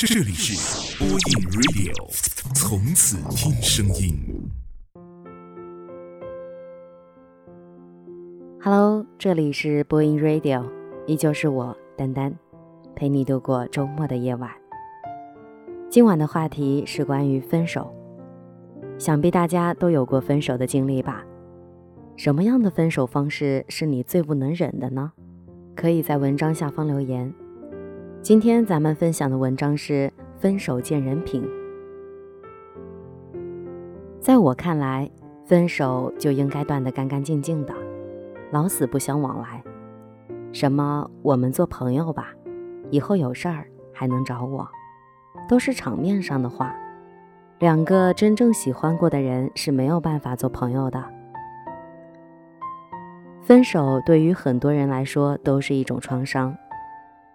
这里是播音 Radio，从此听声音。Hello，这里是播音 Radio，依旧是我丹丹，陪你度过周末的夜晚。今晚的话题是关于分手，想必大家都有过分手的经历吧？什么样的分手方式是你最不能忍的呢？可以在文章下方留言。今天咱们分享的文章是《分手见人品》。在我看来，分手就应该断得干干净净的。老死不相往来，什么我们做朋友吧，以后有事儿还能找我，都是场面上的话。两个真正喜欢过的人是没有办法做朋友的。分手对于很多人来说都是一种创伤，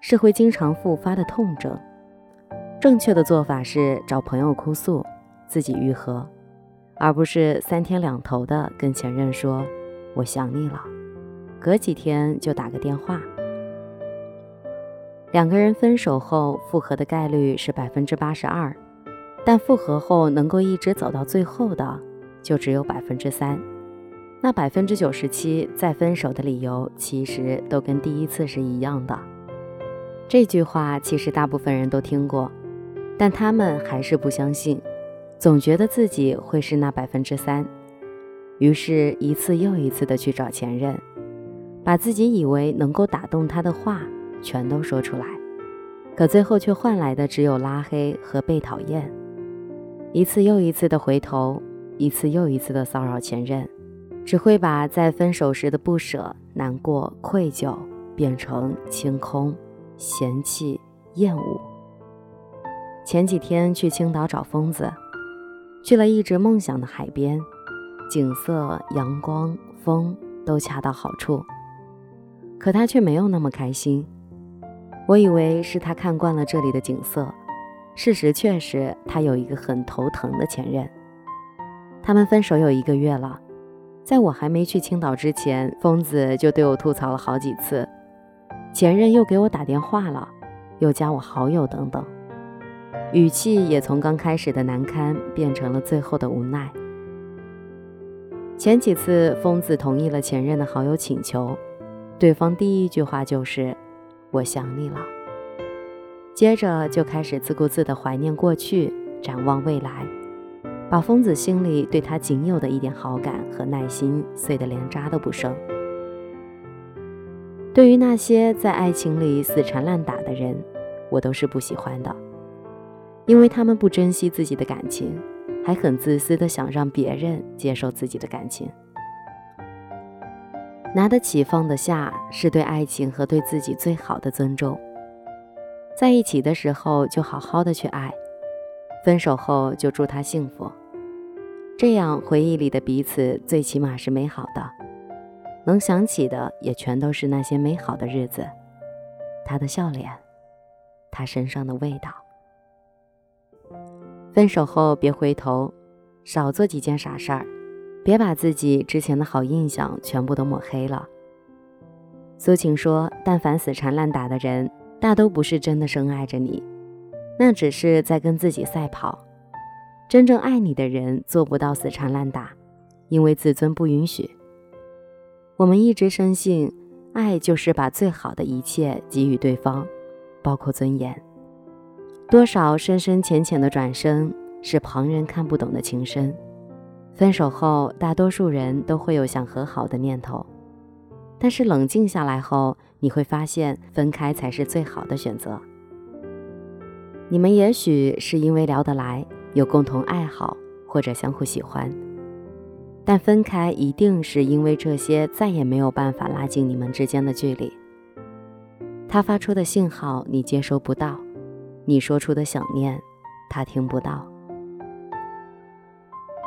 是会经常复发的痛症。正确的做法是找朋友哭诉，自己愈合，而不是三天两头的跟前任说“我想你了”。隔几天就打个电话。两个人分手后复合的概率是百分之八十二，但复合后能够一直走到最后的就只有百分之三。那百分之九十七再分手的理由其实都跟第一次是一样的。这句话其实大部分人都听过，但他们还是不相信，总觉得自己会是那百分之三，于是一次又一次的去找前任。把自己以为能够打动他的话全都说出来，可最后却换来的只有拉黑和被讨厌。一次又一次的回头，一次又一次的骚扰前任，只会把在分手时的不舍、难过、愧疚变成清空、嫌弃、厌恶。前几天去青岛找疯子，去了一直梦想的海边，景色、阳光、风都恰到好处。可他却没有那么开心。我以为是他看惯了这里的景色，事实却是他有一个很头疼的前任。他们分手有一个月了，在我还没去青岛之前，疯子就对我吐槽了好几次，前任又给我打电话了，又加我好友等等，语气也从刚开始的难堪变成了最后的无奈。前几次，疯子同意了前任的好友请求。对方第一句话就是“我想你了”，接着就开始自顾自地怀念过去，展望未来，把疯子心里对他仅有的一点好感和耐心碎得连渣都不剩。对于那些在爱情里死缠烂打的人，我都是不喜欢的，因为他们不珍惜自己的感情，还很自私的想让别人接受自己的感情。拿得起放得下，是对爱情和对自己最好的尊重。在一起的时候就好好的去爱，分手后就祝他幸福。这样回忆里的彼此最起码是美好的，能想起的也全都是那些美好的日子，他的笑脸，他身上的味道。分手后别回头，少做几件傻事儿。别把自己之前的好印象全部都抹黑了。苏晴说：“但凡死缠烂打的人，大都不是真的深爱着你，那只是在跟自己赛跑。真正爱你的人做不到死缠烂打，因为自尊不允许。我们一直深信，爱就是把最好的一切给予对方，包括尊严。多少深深浅浅的转身，是旁人看不懂的情深。”分手后，大多数人都会有想和好的念头，但是冷静下来后，你会发现分开才是最好的选择。你们也许是因为聊得来，有共同爱好或者相互喜欢，但分开一定是因为这些再也没有办法拉近你们之间的距离。他发出的信号你接收不到，你说出的想念他听不到。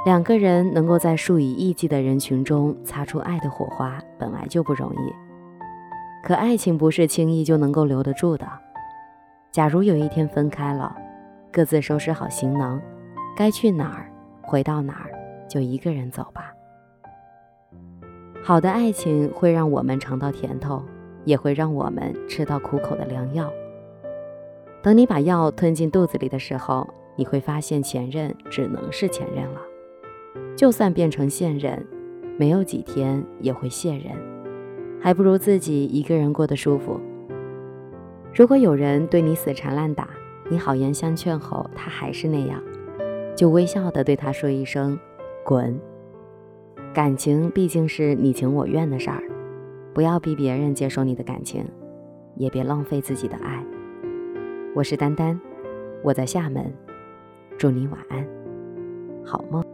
两个人能够在数以亿计的人群中擦出爱的火花，本来就不容易。可爱情不是轻易就能够留得住的。假如有一天分开了，各自收拾好行囊，该去哪儿回到哪儿，就一个人走吧。好的爱情会让我们尝到甜头，也会让我们吃到苦口的良药。等你把药吞进肚子里的时候，你会发现前任只能是前任了。就算变成现任，没有几天也会卸任，还不如自己一个人过得舒服。如果有人对你死缠烂打，你好言相劝后，他还是那样，就微笑的对他说一声“滚”。感情毕竟是你情我愿的事儿，不要逼别人接受你的感情，也别浪费自己的爱。我是丹丹，我在厦门，祝你晚安，好梦。